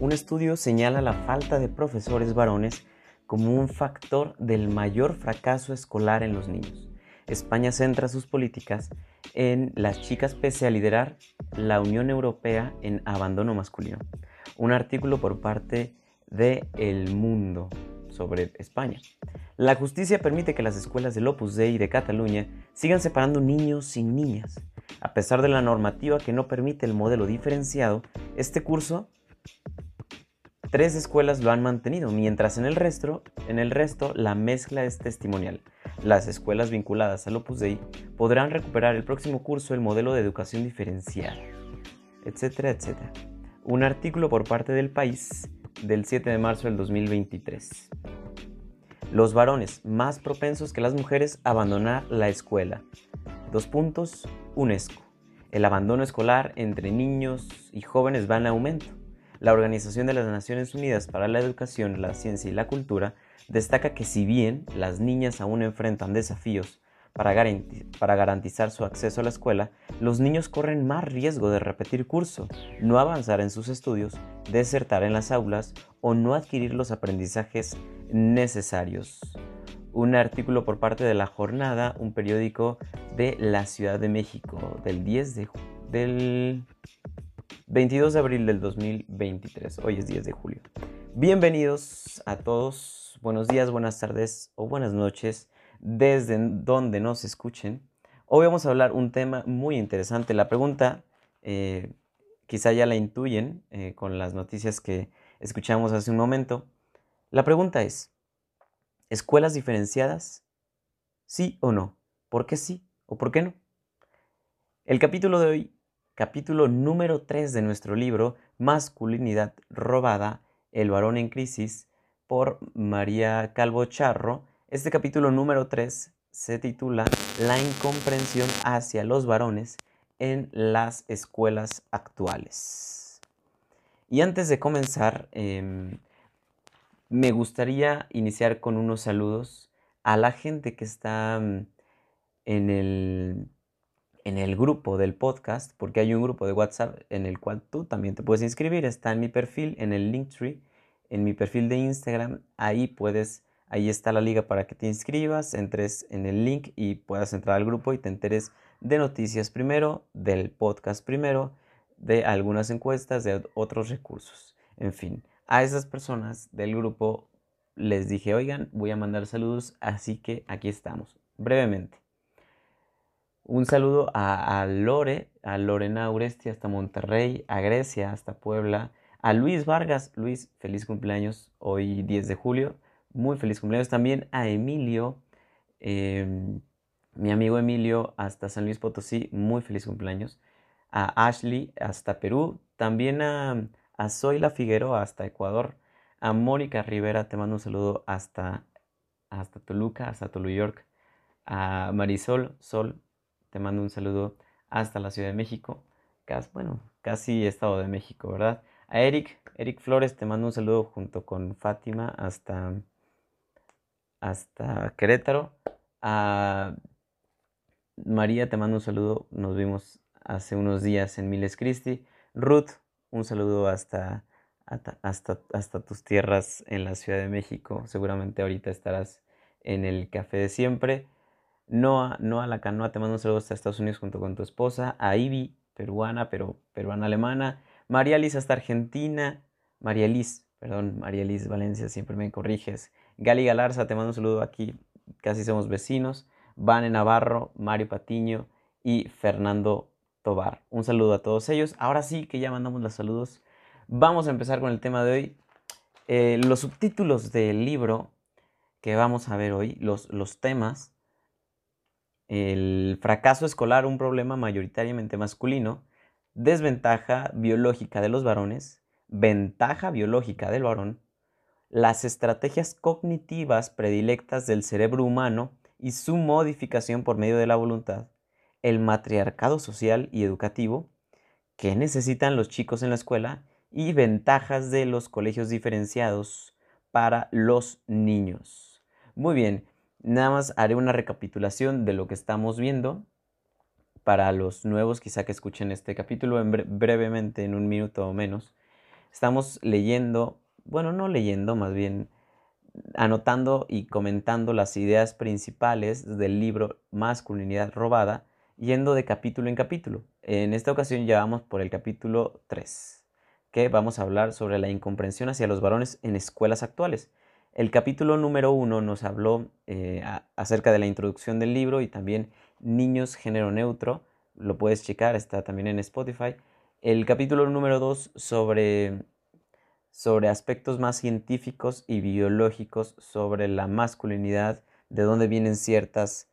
Un estudio señala la falta de profesores varones como un factor del mayor fracaso escolar en los niños. España centra sus políticas en las chicas pese a liderar la Unión Europea en abandono masculino. Un artículo por parte de El Mundo sobre España. La justicia permite que las escuelas del Opus Dei de Cataluña sigan separando niños y niñas. A pesar de la normativa que no permite el modelo diferenciado, este curso tres escuelas lo han mantenido, mientras en el resto, en el resto la mezcla es testimonial. Las escuelas vinculadas al Opus Dei podrán recuperar el próximo curso el modelo de educación diferencial, etcétera, etcétera. Un artículo por parte del país del 7 de marzo del 2023. Los varones más propensos que las mujeres a abandonar la escuela. Dos puntos, UNESCO. El abandono escolar entre niños y jóvenes va en aumento. La Organización de las Naciones Unidas para la Educación, la Ciencia y la Cultura destaca que si bien las niñas aún enfrentan desafíos para, garantizar su acceso a la escuela, los niños corren más riesgo de repetir curso, no avanzar en sus estudios, desertar en las aulas o no adquirir los aprendizajes necesarios. Un artículo por parte de La Jornada, un periódico de la Ciudad de México, del 10 de del 22 de abril del 2023. Hoy es 10 de julio. Bienvenidos a todos. Buenos días, buenas tardes o buenas noches desde donde nos escuchen. Hoy vamos a hablar un tema muy interesante. La pregunta, eh, quizá ya la intuyen eh, con las noticias que escuchamos hace un momento. La pregunta es, ¿escuelas diferenciadas? ¿Sí o no? ¿Por qué sí o por qué no? El capítulo de hoy, capítulo número 3 de nuestro libro, Masculinidad robada, el varón en crisis, por María Calvo Charro, este capítulo número 3 se titula La incomprensión hacia los varones en las escuelas actuales. Y antes de comenzar, em, me gustaría iniciar con unos saludos a la gente que está mm, en el, en el grupo del podcast, porque hay un grupo de WhatsApp en el cual tú también te puedes inscribir. Está en mi perfil, en el Linktree, en mi perfil de Instagram. Ahí puedes Ahí está la liga para que te inscribas, entres en el link y puedas entrar al grupo y te enteres de noticias primero, del podcast primero, de algunas encuestas, de otros recursos. En fin, a esas personas del grupo les dije, oigan, voy a mandar saludos, así que aquí estamos, brevemente. Un saludo a, Lore, a Lorena Uresti hasta Monterrey, a Grecia hasta Puebla, a Luis Vargas. Luis, feliz cumpleaños hoy 10 de julio. Muy feliz cumpleaños también a Emilio, em, mi amigo Emilio hasta San Luis Potosí, muy feliz cumpleaños. A Ashley hasta Perú, también a, a Zoila Figueroa hasta Ecuador. A Mónica Rivera, te mando un saludo hasta, hasta Toluca, hasta Tolu York. A Marisol Sol, te mando un saludo hasta la Ciudad de México. Casi, bueno, casi Estado de México, ¿verdad? A Eric, Eric Flores, te mando un saludo junto con Fátima hasta hasta Querétaro. A María, te mando un saludo. Nos vimos hace unos días en Miles Christi. Ruth, un saludo hasta, hasta, hasta, tus tierras en la Ciudad de México. Seguramente ahorita estarás en el café de siempre. Noah, Noah La Canoa, te mando un saludo hasta Estados Unidos junto con tu esposa. A Ivy, peruana, pero peruana alemana. María Liz hasta Argentina. María Liz, perdón, María Liz Valencia, siempre me corriges. Gali Galarza, te mando un saludo aquí, casi somos vecinos. Vane Navarro, Mario Patiño y Fernando Tobar. Un saludo a todos ellos. Ahora sí que ya mandamos los saludos. Vamos a empezar con el tema de hoy. Eh, los subtítulos del libro que vamos a ver hoy, los, los temas. El fracaso escolar, un problema mayoritariamente masculino. Desventaja biológica de los varones. Ventaja biológica del varón las estrategias cognitivas predilectas del cerebro humano y su modificación por medio de la voluntad, el matriarcado social y educativo, que necesitan los chicos en la escuela y ventajas de los colegios diferenciados para los niños. Muy bien, nada más haré una recapitulación de lo que estamos viendo para los nuevos quizá que escuchen este capítulo brevemente en un minuto o menos. estamos leyendo, bueno, no leyendo, más bien anotando y comentando las ideas principales del libro Masculinidad robada, yendo de capítulo en capítulo. En esta ocasión ya vamos por el capítulo 3, que vamos a hablar sobre la incomprensión hacia los varones en escuelas actuales. El capítulo número 1 nos habló eh, acerca de la introducción del libro y también niños género neutro. Lo puedes checar, está también en Spotify. El capítulo número 2 sobre sobre aspectos más científicos y biológicos sobre la masculinidad, de dónde vienen ciertas,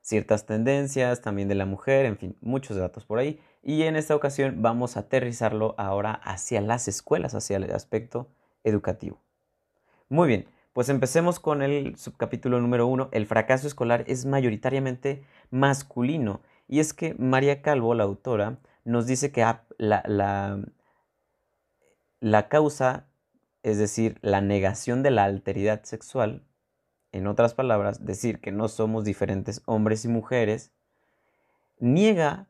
ciertas tendencias, también de la mujer, en fin, muchos datos por ahí. Y en esta ocasión vamos a aterrizarlo ahora hacia las escuelas, hacia el aspecto educativo. Muy bien, pues empecemos con el subcapítulo número uno. El fracaso escolar es mayoritariamente masculino. Y es que María Calvo, la autora, nos dice que la, la causa, es decir, la negación de la alteridad sexual, en otras palabras, decir que no somos diferentes hombres y mujeres, niega,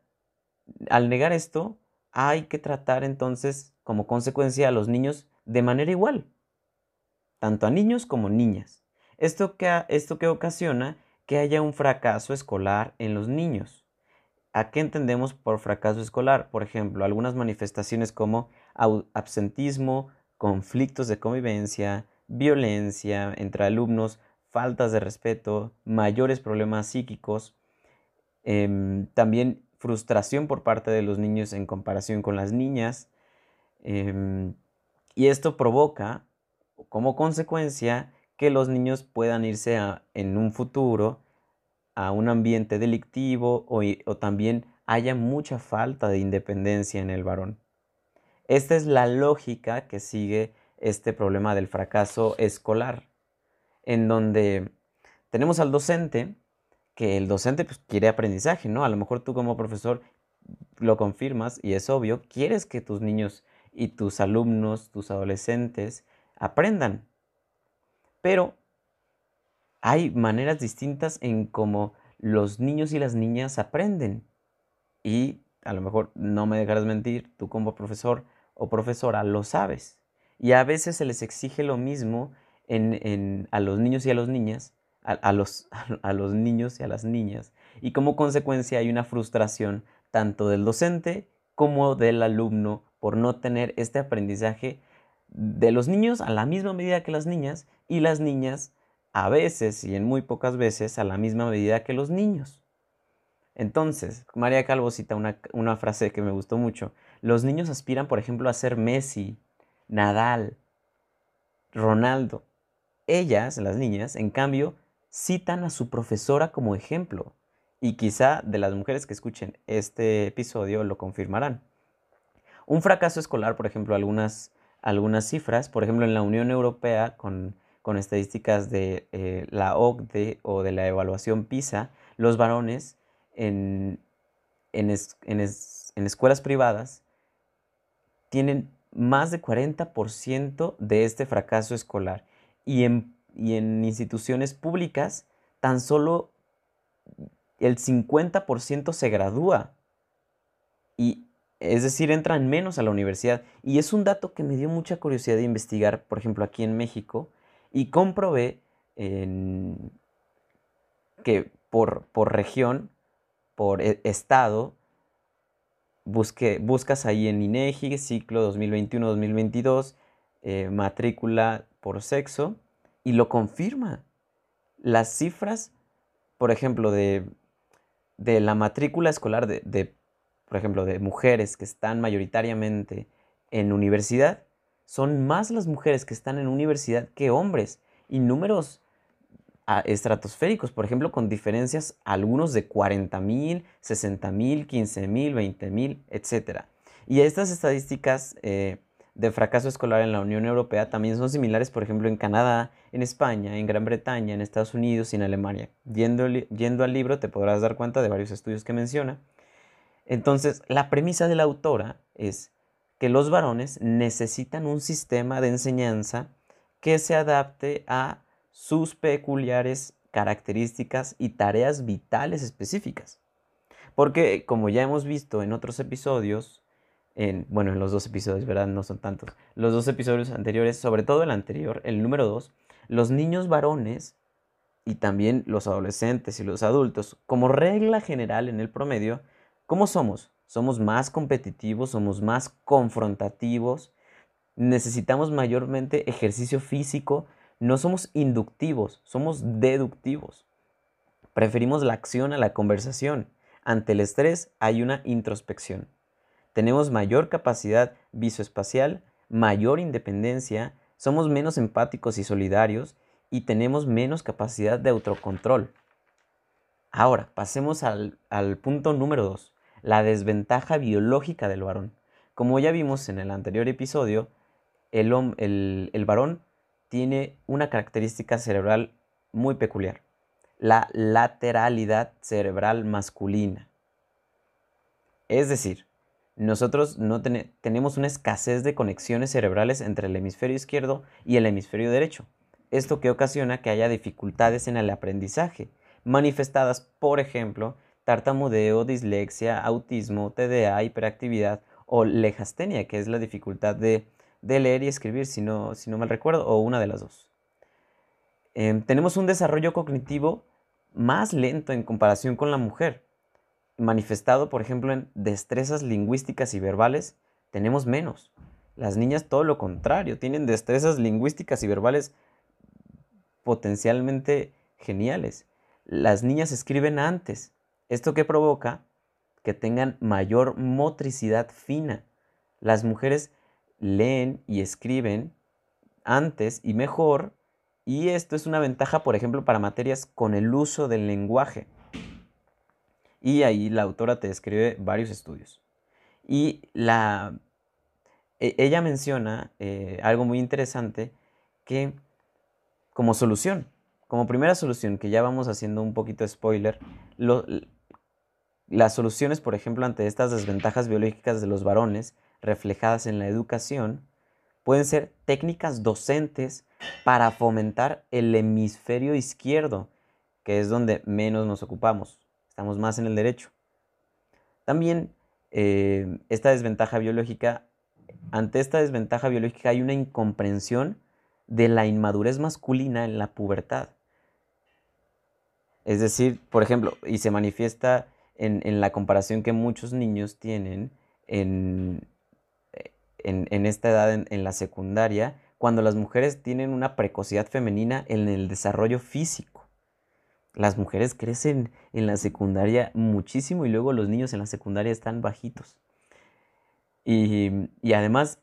al negar esto, hay que tratar entonces como consecuencia a los niños de manera igual, tanto a niños como niñas. Esto que, esto que ocasiona que haya un fracaso escolar en los niños. ¿A qué entendemos por fracaso escolar? Por ejemplo, algunas manifestaciones como absentismo, conflictos de convivencia, violencia entre alumnos, faltas de respeto, mayores problemas psíquicos, em, también frustración por parte de los niños en comparación con las niñas. Em, y esto provoca como consecuencia que los niños puedan irse en un futuro a un ambiente delictivo o también haya mucha falta de independencia en el varón. Esta es la lógica que sigue este problema del fracaso escolar, en donde tenemos al docente, que el docente pues, quiere aprendizaje, ¿no? A lo mejor tú como profesor lo confirmas y es obvio, quieres que tus niños y tus alumnos, tus adolescentes, aprendan. Pero hay maneras distintas en cómo los niños y las niñas aprenden. Y a lo mejor no me dejarás mentir, tú como profesor o profesora lo sabes. Y a veces se les exige lo mismo en, a los niños y a las niñas, a, los, a los niños y a las niñas. Y como consecuencia hay una frustración tanto del docente como del alumno por no tener este aprendizaje de los niños a la misma medida que las niñas y las niñas a veces y en muy pocas veces a la misma medida que los niños. Entonces, María Calvo cita una, una frase que me gustó mucho. Los niños aspiran, por ejemplo, a ser Messi, Nadal, Ronaldo. Ellas, las niñas, en cambio, citan a su profesora como ejemplo. Y quizá de las mujeres que escuchen este episodio lo confirmarán. Un fracaso escolar, por ejemplo, algunas, algunas cifras, por ejemplo, en la Unión Europea, con, estadísticas de eh, la OCDE o de la evaluación PISA, los varones en, en, en escuelas privadas tienen más de 40% de este fracaso escolar y en, instituciones públicas tan solo el 50% se gradúa. Y es decir, entran menos a la universidad. Y es un dato que me dio mucha curiosidad de investigar, por ejemplo, aquí en México, y comprobé que por, por región, por e, estado, buscas ahí en INEGI, ciclo 2021-2022, eh, matrícula por sexo, y lo confirma. Las cifras, por ejemplo, de, de la matrícula escolar de, de, por ejemplo, de mujeres que están mayoritariamente en universidad, son más las mujeres que están en universidad que hombres. Y números estratosféricos, por ejemplo, con diferencias algunos de 40 mil, 60 mil, 15 mil, 20 mil, etc. Y estas estadísticas eh, de fracaso escolar en la Unión Europea también son similares, por ejemplo, en Canadá, en España, en Gran Bretaña, en Estados Unidos y en Alemania. Yendo, yendo al libro te podrás dar cuenta de varios estudios que menciona. Entonces, la premisa de la autora es que los varones necesitan un sistema de enseñanza que se adapte a sus peculiares características y tareas vitales específicas. Porque, como ya hemos visto en otros episodios, en, bueno, en los dos episodios, ¿verdad? No son tantos. Los dos episodios anteriores, sobre todo el anterior, el número dos, los niños varones y también los adolescentes y los adultos, como regla general en el promedio, ¿cómo somos? Somos más competitivos, somos más confrontativos, necesitamos mayormente ejercicio físico, no somos inductivos, somos deductivos. Preferimos la acción a la conversación. Ante el estrés hay una introspección. Tenemos mayor capacidad visoespacial, mayor independencia, somos menos empáticos y solidarios y tenemos menos capacidad de autocontrol. Ahora, pasemos al, punto número 2, la desventaja biológica del varón. Como ya vimos en el anterior episodio, el, el, el varón tiene una característica cerebral muy peculiar, la lateralidad cerebral masculina. Es decir, nosotros no tenemos una escasez de conexiones cerebrales entre el hemisferio izquierdo y el hemisferio derecho. Esto que ocasiona que haya dificultades en el aprendizaje, manifestadas, por ejemplo, tartamudeo, dislexia, autismo, TDA, hiperactividad o lejastenia, que es la dificultad de, leer y escribir, si no, si no mal recuerdo, o una de las dos. Em, tenemos un desarrollo cognitivo más lento en comparación con la mujer manifestado, por ejemplo, en destrezas lingüísticas y verbales, tenemos menos. Las niñas todo lo contrario, tienen destrezas lingüísticas y verbales potencialmente geniales. Las niñas escriben antes. ¿Esto que provoca? Que tengan mayor motricidad fina. Las mujeres leen y escriben antes y mejor y esto es una ventaja, por ejemplo, para materias con el uso del lenguaje. Y ahí la autora te describe varios estudios. Y la, e, ella menciona eh, algo muy interesante que como solución, como primera solución, que ya vamos haciendo un poquito spoiler, las soluciones, por ejemplo, ante estas desventajas biológicas de los varones reflejadas en la educación, pueden ser técnicas docentes para fomentar el hemisferio izquierdo, que es donde menos nos ocupamos estamos más en el derecho. También eh, esta desventaja biológica, ante esta desventaja biológica hay una incomprensión de la inmadurez masculina en la pubertad. Es decir, por ejemplo, y se manifiesta en, la comparación que muchos niños tienen en, en, esta edad, en, la secundaria, cuando las mujeres tienen una precocidad femenina en el desarrollo físico las mujeres crecen en la secundaria muchísimo y luego los niños en la secundaria están bajitos. Y, además,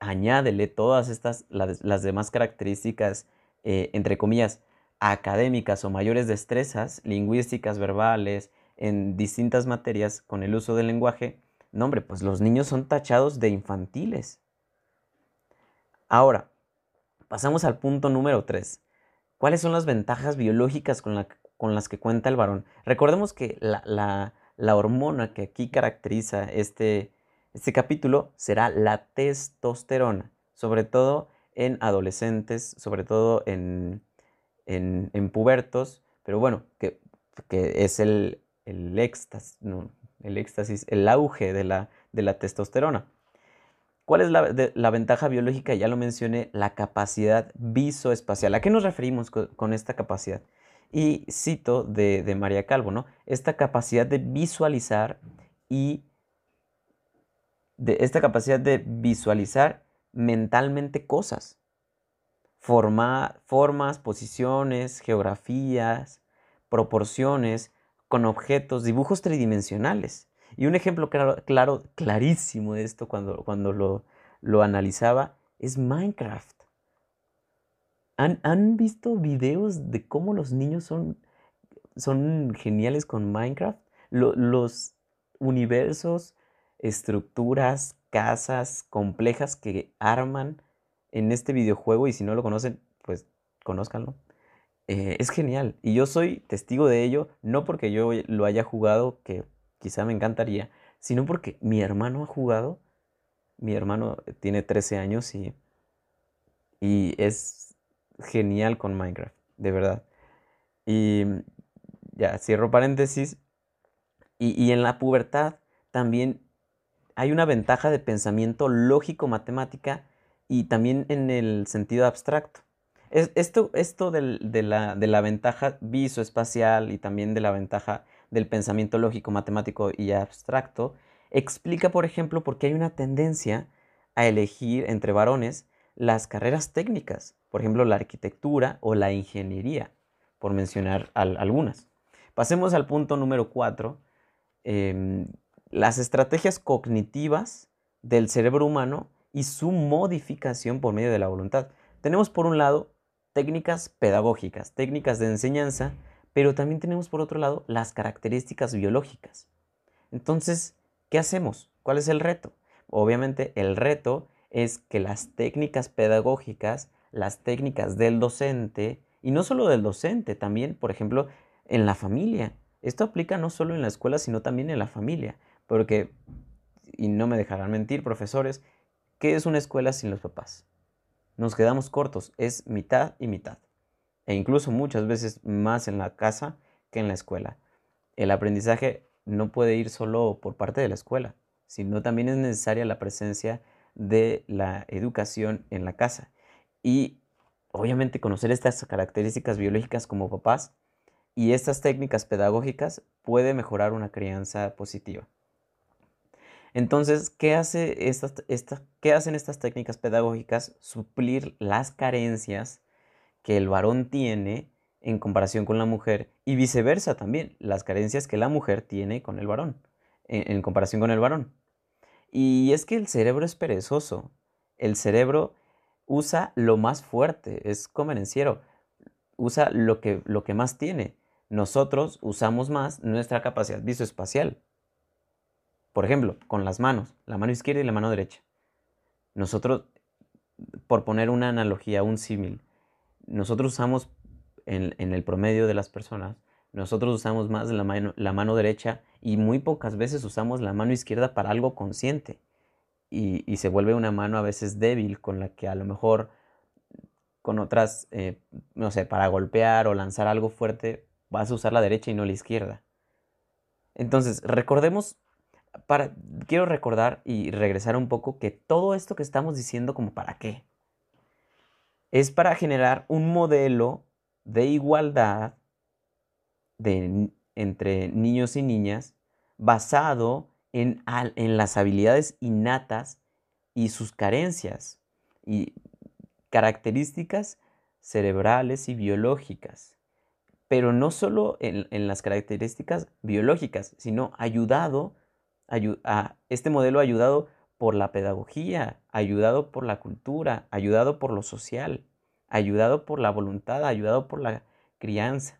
añádele todas estas, las, demás características, eh, entre comillas, académicas o mayores destrezas, lingüísticas, verbales, en distintas materias con el uso del lenguaje, no hombre, pues los niños son tachados de infantiles. Ahora, pasamos al punto número 3. ¿Cuáles son las ventajas biológicas con, las que cuenta el varón? Recordemos que la, hormona que aquí caracteriza este, este capítulo será la testosterona, sobre todo en adolescentes, sobre todo en, pubertos, pero bueno, que, es el, éxtasis, el éxtasis, el auge de la, de la testosterona. ¿Cuál es la, ventaja biológica? Ya lo mencioné, la capacidad visoespacial. ¿A qué nos referimos con, esta capacidad? Y cito de, María Calvo, ¿no? Esta capacidad de visualizar y de esta capacidad de visualizar mentalmente cosas. formas, posiciones, geografías, proporciones, con objetos, dibujos tridimensionales. Y un ejemplo claro, clarísimo de esto cuando, cuando lo, lo analizaba es Minecraft. ¿Han, visto videos de cómo los niños son, son geniales con Minecraft? los universos, estructuras, casas complejas que arman en este videojuego y si no lo conocen, pues conózcanlo. Eh, es genial y yo soy testigo de ello, no porque yo lo haya jugado, que quizá me encantaría, sino porque mi hermano ha jugado, mi hermano tiene 13 años y, y es genial con Minecraft, de verdad. Y ya, cierro paréntesis. Y, en la pubertad también hay una ventaja de pensamiento lógico-matemática y también en el sentido abstracto. Esto esto de, la, de la ventaja visoespacial y también de la ventaja del pensamiento lógico, matemático y abstracto explica, por ejemplo, por qué hay una tendencia a elegir entre varones las carreras técnicas, por ejemplo, la arquitectura o la ingeniería, por mencionar algunas. Pasemos al punto número cuatro, em, las estrategias cognitivas del cerebro humano y su modificación por medio de la voluntad. Tenemos por un lado técnicas pedagógicas, técnicas de enseñanza, pero también tenemos por otro lado las características biológicas. Entonces, ¿qué hacemos? ¿Cuál es el reto? Obviamente el reto es que las técnicas pedagógicas, las técnicas del docente, y no solo del docente, también, por ejemplo, en la familia. Esto aplica no solo en la escuela, sino también en la familia, porque, y no me dejarán mentir, profesores, ¿qué es una escuela sin los papás? Nos quedamos cortos, es mitad y mitad, e incluso muchas veces más en la casa que en la escuela. El aprendizaje no puede ir solo por parte de la escuela, sino también es necesaria la presencia de la educación en la casa. Y obviamente conocer estas características biológicas como papás y estas técnicas pedagógicas puede mejorar una crianza positiva. Entonces, ¿qué, hace estas, ¿qué hacen estas técnicas pedagógicas? Suplir las carencias que el varón tiene en comparación con la mujer y viceversa también, las carencias que la mujer tiene con el varón, en, comparación con el varón. Y es que el cerebro es perezoso, el cerebro usa lo más fuerte, es convenenciero, usa lo que, lo que más tiene. Nosotros usamos más nuestra capacidad visoespacial. Por ejemplo, con las manos, la mano izquierda y la mano derecha. Nosotros, por poner una analogía, un símil, nosotros usamos en, el promedio de las personas, nosotros usamos más la mano, la mano derecha y muy pocas veces usamos la mano izquierda para algo consciente. Y, se vuelve una mano a veces débil con la que a lo mejor con otras, eh, no sé, para golpear o lanzar algo fuerte, vas a usar la derecha y no la izquierda. Entonces, recordemos, quiero recordar y regresar un poco que todo esto que estamos diciendo como para qué. Es para generar un modelo de igualdad entre niños y niñas basado en, en las habilidades innatas y sus carencias y características cerebrales y biológicas. Pero no solo en, las características biológicas, sino ayudado, este modelo ayudado por la pedagogía, ayudado por la cultura, ayudado por lo social ayudado por la voluntad, ayudado por la crianza.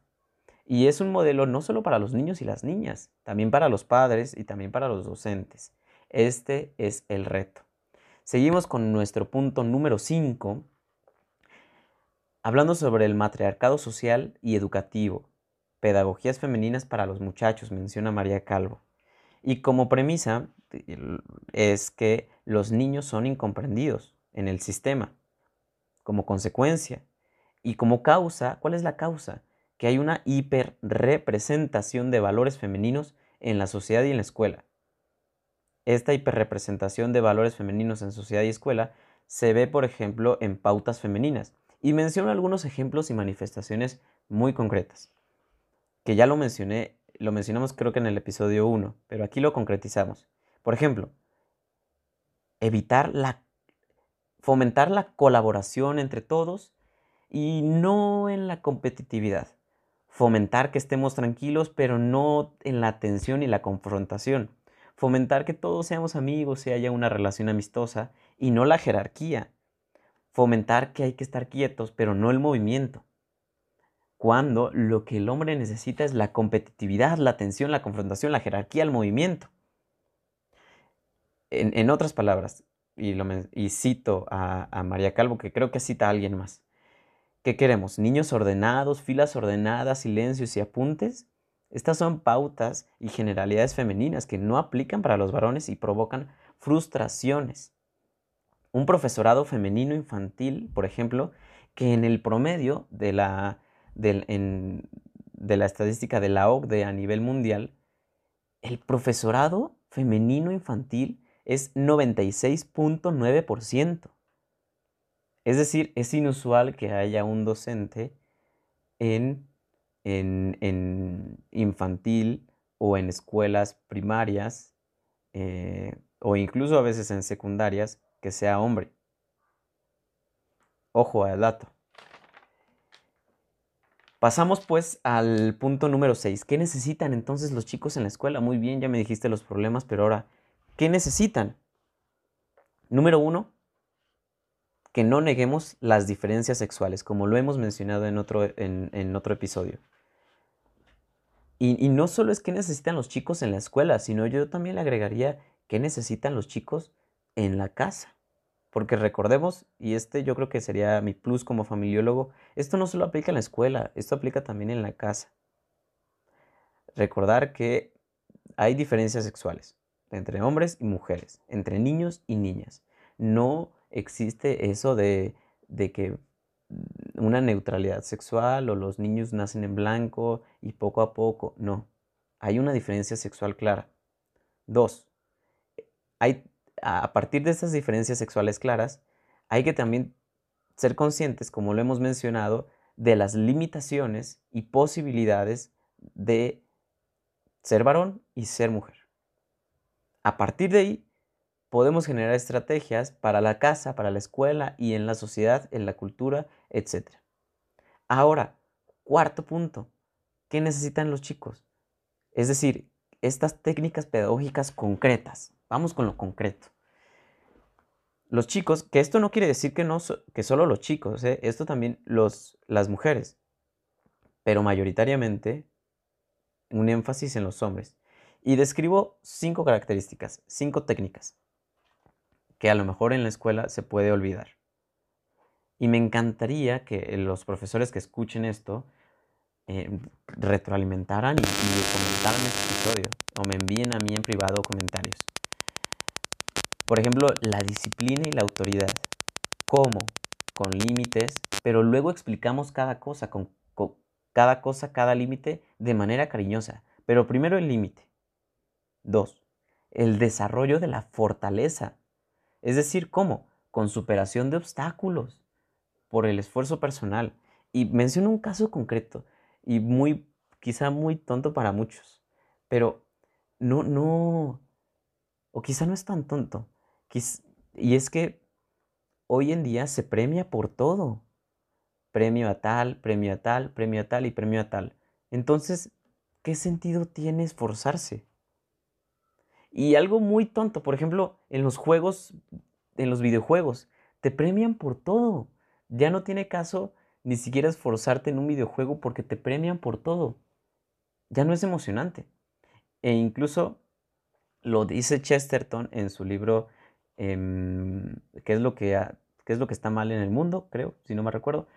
Y es un modelo no solo para los niños y las niñas, también para los padres y también para los docentes. Este es el reto. Seguimos con nuestro punto número 5, hablando sobre el matriarcado social y educativo, pedagogías femeninas para los muchachos, menciona María Calvo. Y como premisa es que los niños son incomprendidos en el sistema como consecuencia. Y como causa, ¿cuál es la causa? Que hay una hiperrepresentación de valores femeninos en la sociedad y en la escuela. Esta hiperrepresentación de valores femeninos en sociedad y escuela se ve, por ejemplo, en pautas femeninas. Y menciono algunos ejemplos y manifestaciones muy concretas, que ya lo mencioné, lo mencionamos creo que en el episodio 1, pero aquí lo concretizamos. Por ejemplo, evitar la fomentar la colaboración entre todos y no en la competitividad. Fomentar que estemos tranquilos, pero no en la tensión y la confrontación. Fomentar que todos seamos amigos y haya una relación amistosa y no la jerarquía. Fomentar que hay que estar quietos, pero no el movimiento. Cuando lo que el hombre necesita es la competitividad, la tensión, la confrontación, la jerarquía, el movimiento. En, en otras palabras, y, cito a, María Calvo, que creo que cita a alguien más. ¿Qué queremos? ¿Niños ordenados, filas ordenadas, silencios y apuntes? Estas son pautas y generalidades femeninas que no aplican para los varones y provocan frustraciones. Un profesorado femenino infantil, por ejemplo, que en el promedio de la, de la estadística de la OCDE a nivel mundial, el profesorado femenino infantil es 96.9%. Es decir, es inusual que haya un docente en, en, infantil o en escuelas primarias eh, o incluso a veces en secundarias que sea hombre. Ojo al dato. Pasamos pues al punto número 6. ¿Qué necesitan entonces los chicos en la escuela? Muy bien, ya me dijiste los problemas, pero ahora, ¿qué necesitan? Número uno, que no neguemos las diferencias sexuales, como lo hemos mencionado en otro, en, otro episodio. Y, y, no solo es que necesitan los chicos en la escuela, sino yo también le agregaría qué necesitan los chicos en la casa. Porque recordemos, y este yo creo que sería mi plus como familiólogo, esto no solo aplica en la escuela, esto aplica también en la casa. Recordar que hay diferencias sexuales entre hombres y mujeres, entre niños y niñas. No existe eso de, de que una neutralidad sexual o los niños nacen en blanco y poco a poco. No, hay una diferencia sexual clara. Dos, hay a partir de estas diferencias sexuales claras, hay que también ser conscientes, como lo hemos mencionado, de las limitaciones y posibilidades de ser varón y ser mujer. A partir de ahí, podemos generar estrategias para la casa, para la escuela y en la sociedad, en la cultura, etc. Ahora, cuarto punto, ¿qué necesitan los chicos? Es decir, estas técnicas pedagógicas concretas. Vamos con lo concreto los chicos, que esto no quiere decir que, no, que solo los chicos, ¿eh? esto también los, las mujeres, pero mayoritariamente un énfasis en los hombres. Y describo cinco características, cinco técnicas, que a lo mejor en la escuela se puede olvidar. Y me encantaría que los profesores que escuchen esto eh, retroalimentaran y, y comentaran este episodio o me envíen a mí en privado comentarios. Por ejemplo, la disciplina y la autoridad. ¿Cómo? Con límites, pero luego explicamos cada cosa, con, cada cosa, cada límite de manera cariñosa. Pero primero el límite. Dos, el desarrollo de la fortaleza. Es decir, ¿cómo? Con superación de obstáculos, por el esfuerzo personal. Y menciono un caso concreto y muy, quizá muy tonto para muchos, pero no, no, o quizá no es tan tonto. Y es que hoy en día se premia por todo. Premio a tal, premio a tal, premio a tal y premio a tal. Entonces, ¿qué sentido tiene esforzarse? Y algo muy tonto, por ejemplo, en los juegos, en los videojuegos, te premian por todo. Ya no tiene caso ni siquiera esforzarte en un videojuego porque te premian por todo. Ya no es emocionante. E incluso lo dice Chesterton en su libro Em, qué, es lo que es lo que está mal en el mundo, creo, si no me recuerdo.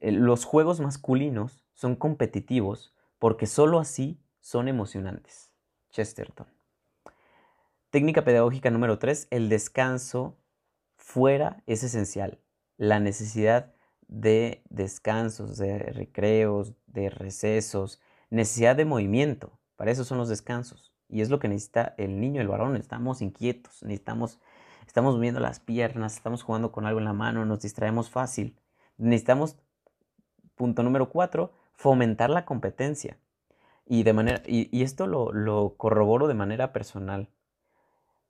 Eh, los juegos masculinos son competitivos porque sólo así son emocionantes. Chesterton. Técnica pedagógica número 3, el descanso fuera es esencial. La necesidad de descansos, de recreos, de recesos, necesidad de movimiento. Para eso son los descansos. Y es lo que necesita el niño, el varón. Estamos inquietos, necesitamos estamos moviendo las piernas, estamos jugando con algo en la mano, nos distraemos fácil. Necesitamos, punto número cuatro, fomentar la competencia. Y, de manera, y, esto lo, corroboro de manera personal.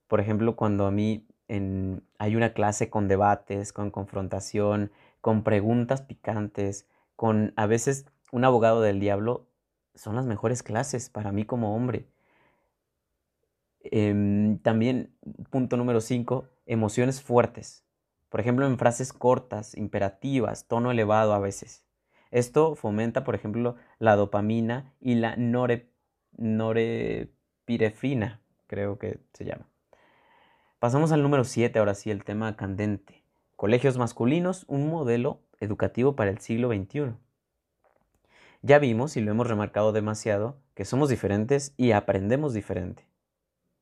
Por ejemplo, cuando a mí hay una clase con debates, con confrontación, con preguntas picantes, con a veces un abogado del diablo, son las mejores clases para mí como hombre Em, también, punto número 5, emociones fuertes. Por ejemplo, en frases cortas, imperativas, tono elevado a veces. Esto fomenta, por ejemplo, la dopamina y la nore, creo que se llama. Pasamos al número 7, ahora sí, el tema candente. Colegios masculinos, un modelo educativo para el siglo XXI. Ya vimos, y lo hemos remarcado demasiado, que somos diferentes y aprendemos diferente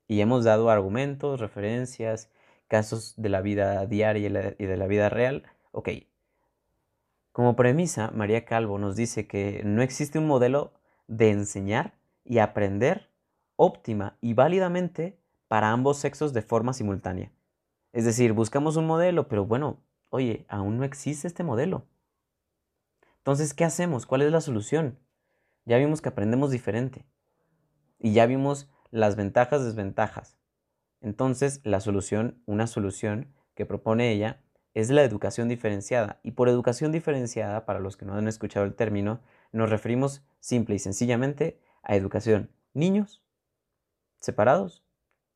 y hemos dado argumentos, referencias, casos de la vida diaria y de la vida real. Ok. Como premisa, María Calvo nos dice que no existe un modelo de enseñar y aprender óptima y válidamente para ambos sexos de forma simultánea. Es decir, buscamos un modelo, pero bueno, oye, aún no existe este modelo. Entonces, ¿qué hacemos? ¿Cuál es la solución? Ya vimos que aprendemos diferente y ya vimos las ventajas, desventajas. Entonces, la solución, una solución que propone ella, es la educación diferenciada. Y por educación diferenciada, para los que no han escuchado el término, nos referimos simple y sencillamente a educación niños separados,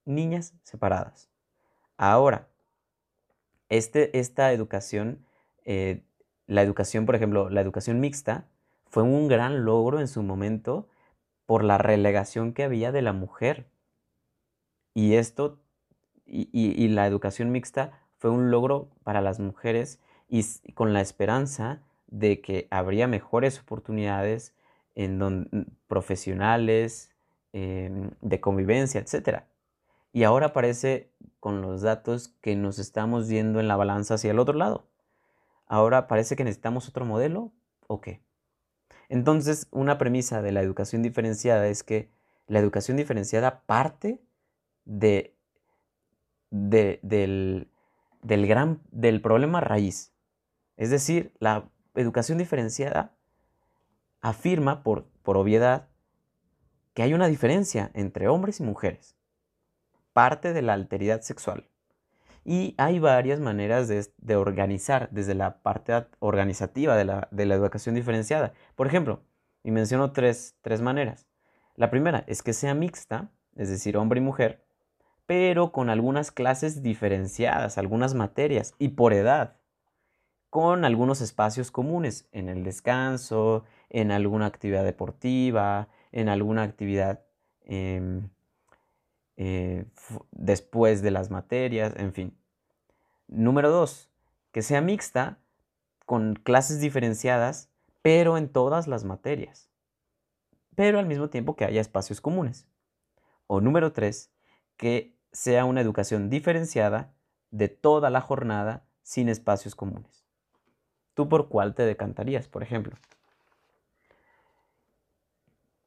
niñas separadas. Ahora, este, esta educación, eh, la educación, por ejemplo, la educación mixta, fue un gran logro en su momento por la relegación que había de la mujer. Y esto, y la educación mixta fue un logro para las mujeres y con la esperanza de que habría mejores oportunidades en profesionales, em, de convivencia, etc. Y ahora parece con los datos que nos estamos yendo en la balanza hacia el otro lado. Ahora parece que necesitamos otro modelo o qué. Entonces, una premisa de la educación diferenciada es que la educación diferenciada parte de, del, del, gran, del problema raíz. Es decir, la educación diferenciada afirma por, por obviedad que hay una diferencia entre hombres y mujeres, parte de la alteridad sexual. Y hay varias maneras de, organizar desde la parte organizativa de la, de la, educación diferenciada. Por ejemplo, y menciono tres, tres maneras. La primera es que sea mixta, es decir, hombre y mujer, pero con algunas clases diferenciadas, algunas materias y por edad, con algunos espacios comunes en el descanso, en alguna actividad deportiva, en alguna actividad em, eh, después de las materias, en fin. Número dos, que sea mixta con clases diferenciadas, pero en todas las materias, pero al mismo tiempo que haya espacios comunes. O número tres, que sea una educación diferenciada de toda la jornada sin espacios comunes. ¿Tú por cuál te decantarías, por ejemplo?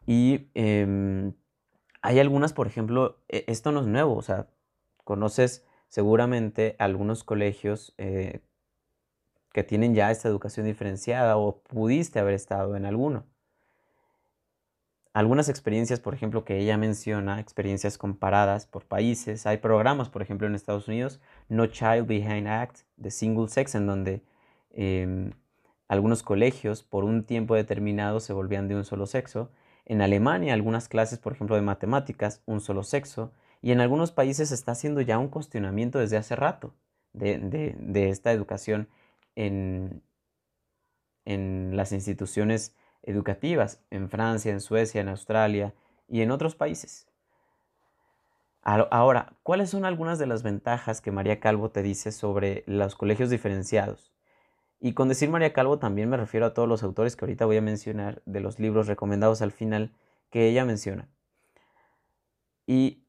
Y em, hay algunas, por ejemplo, e, esto no es nuevo, o sea, conoces seguramente algunos colegios eh, que tienen ya esta educación diferenciada o pudiste haber estado en alguno algunas experiencias, por ejemplo, que ella menciona, experiencias comparadas por países. Hay programas, por ejemplo, en Estados Unidos, No Child Behind Act, de Single Sex, en donde em, algunos colegios por un tiempo determinado se volvían de un solo sexo. En Alemania, algunas clases, por ejemplo, de matemáticas, un solo sexo. Y en algunos países se está haciendo ya un cuestionamiento desde hace rato de, esta educación en, en las instituciones educativas en Francia, en Suecia, en Australia y en otros países. Ahora, ¿cuáles son algunas de las ventajas que María Calvo te dice sobre los colegios diferenciados? Y con decir María Calvo también me refiero a todos los autores que ahorita voy a mencionar de los libros recomendados al final que ella menciona. Y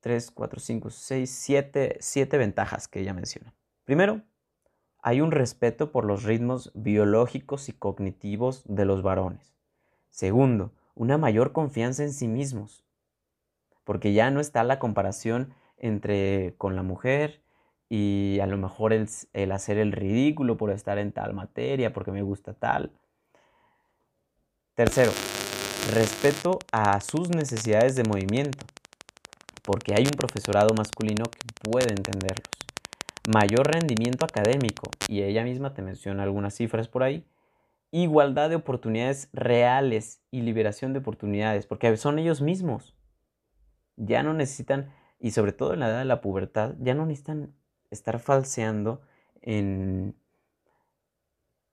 3, 4, 5, 6, 7, 7 ventajas que ella menciona. Primero, hay un respeto por los ritmos biológicos y cognitivos de los varones. Segundo, una mayor confianza en sí mismos, porque ya no está la comparación entre con la mujer y a lo mejor el, el hacer el ridículo por estar en tal materia, porque me gusta tal. Tercero, respeto a sus necesidades de movimiento, porque hay un profesorado masculino que puede entenderlos mayor rendimiento académico, y ella misma te menciona algunas cifras por ahí, igualdad de oportunidades reales y liberación de oportunidades, porque son ellos mismos. Ya no necesitan, y sobre todo en la edad de la pubertad, ya no necesitan estar falseando en,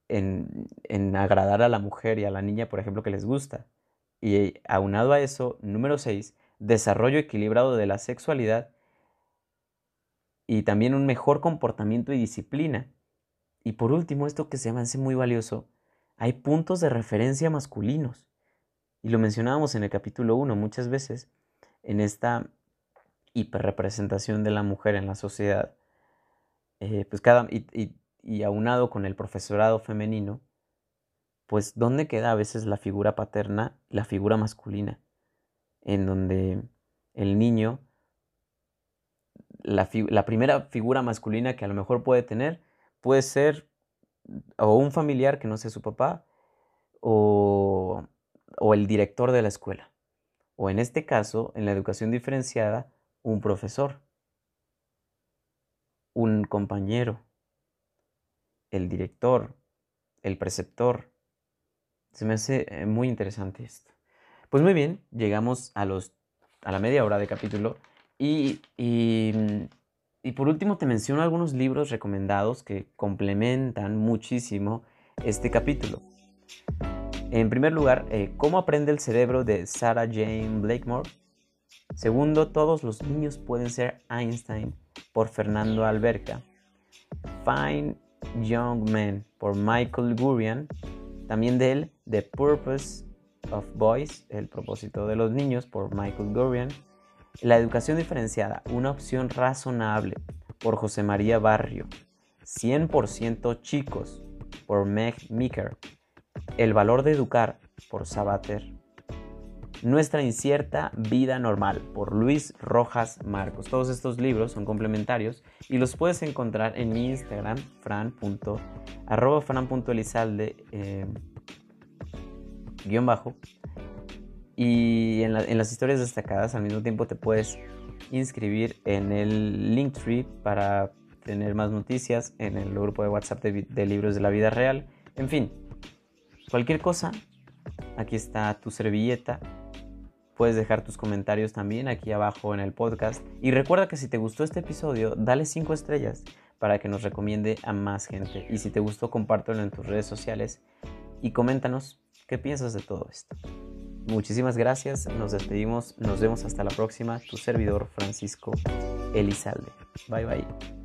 en, en agradar a la mujer y a la niña, por ejemplo, que les gusta. Y aunado a eso, número 6, desarrollo equilibrado de la sexualidad y también un mejor comportamiento y disciplina. Y por último, esto que se me hace muy valioso, hay puntos de referencia masculinos. Y lo mencionábamos en el capítulo 1 muchas veces, en esta hiperrepresentación de la mujer en la sociedad. Eh, pues cada, y, y aunado con el profesorado femenino, pues ¿dónde queda a veces la figura paterna, la figura masculina? En donde el niño la, primera figura masculina que a lo mejor puede tener puede ser o un familiar que no sea su papá o, o el director de la escuela. O en este caso, en la educación diferenciada, un profesor, un compañero, el director, el preceptor. Se me hace eh, muy interesante esto. Pues muy bien, llegamos a, los, a la media hora de capítulo y, y, por último te menciono algunos libros recomendados que complementan muchísimo este capítulo. En primer lugar, eh, ¿Cómo aprende el cerebro de Sarah Jane Blakemore? Segundo, Todos los niños pueden ser Einstein por Fernando Alberca. Fine Young Men por Michael Gurian. También de él, The Purpose of Boys, El propósito de los niños, por Michael Gurian. La educación diferenciada, una opción razonable, por José María Barrio. 100% chicos, por Meg Meeker. El valor de educar, por Sabater. Nuestra incierta vida normal, por Luis Rojas Marcos. Todos estos libros son complementarios y los puedes encontrar en mi Instagram, fran. fran.elizalde. Eh, guion bajo. Y en, las historias destacadas al mismo tiempo te puedes inscribir en el Linktree para tener más noticias en el grupo de WhatsApp de, libros de la vida real. En fin, cualquier cosa, aquí está tu servilleta. Puedes dejar tus comentarios también aquí abajo en el podcast. Y recuerda que si te gustó este episodio, dale 5 estrellas para que nos recomiende a más gente. Y si te gustó, compártelo en tus redes sociales y coméntanos ¿Qué piensas de todo esto? Muchísimas gracias, nos despedimos, nos vemos hasta la próxima, tu servidor Francisco Elizalde. Bye bye.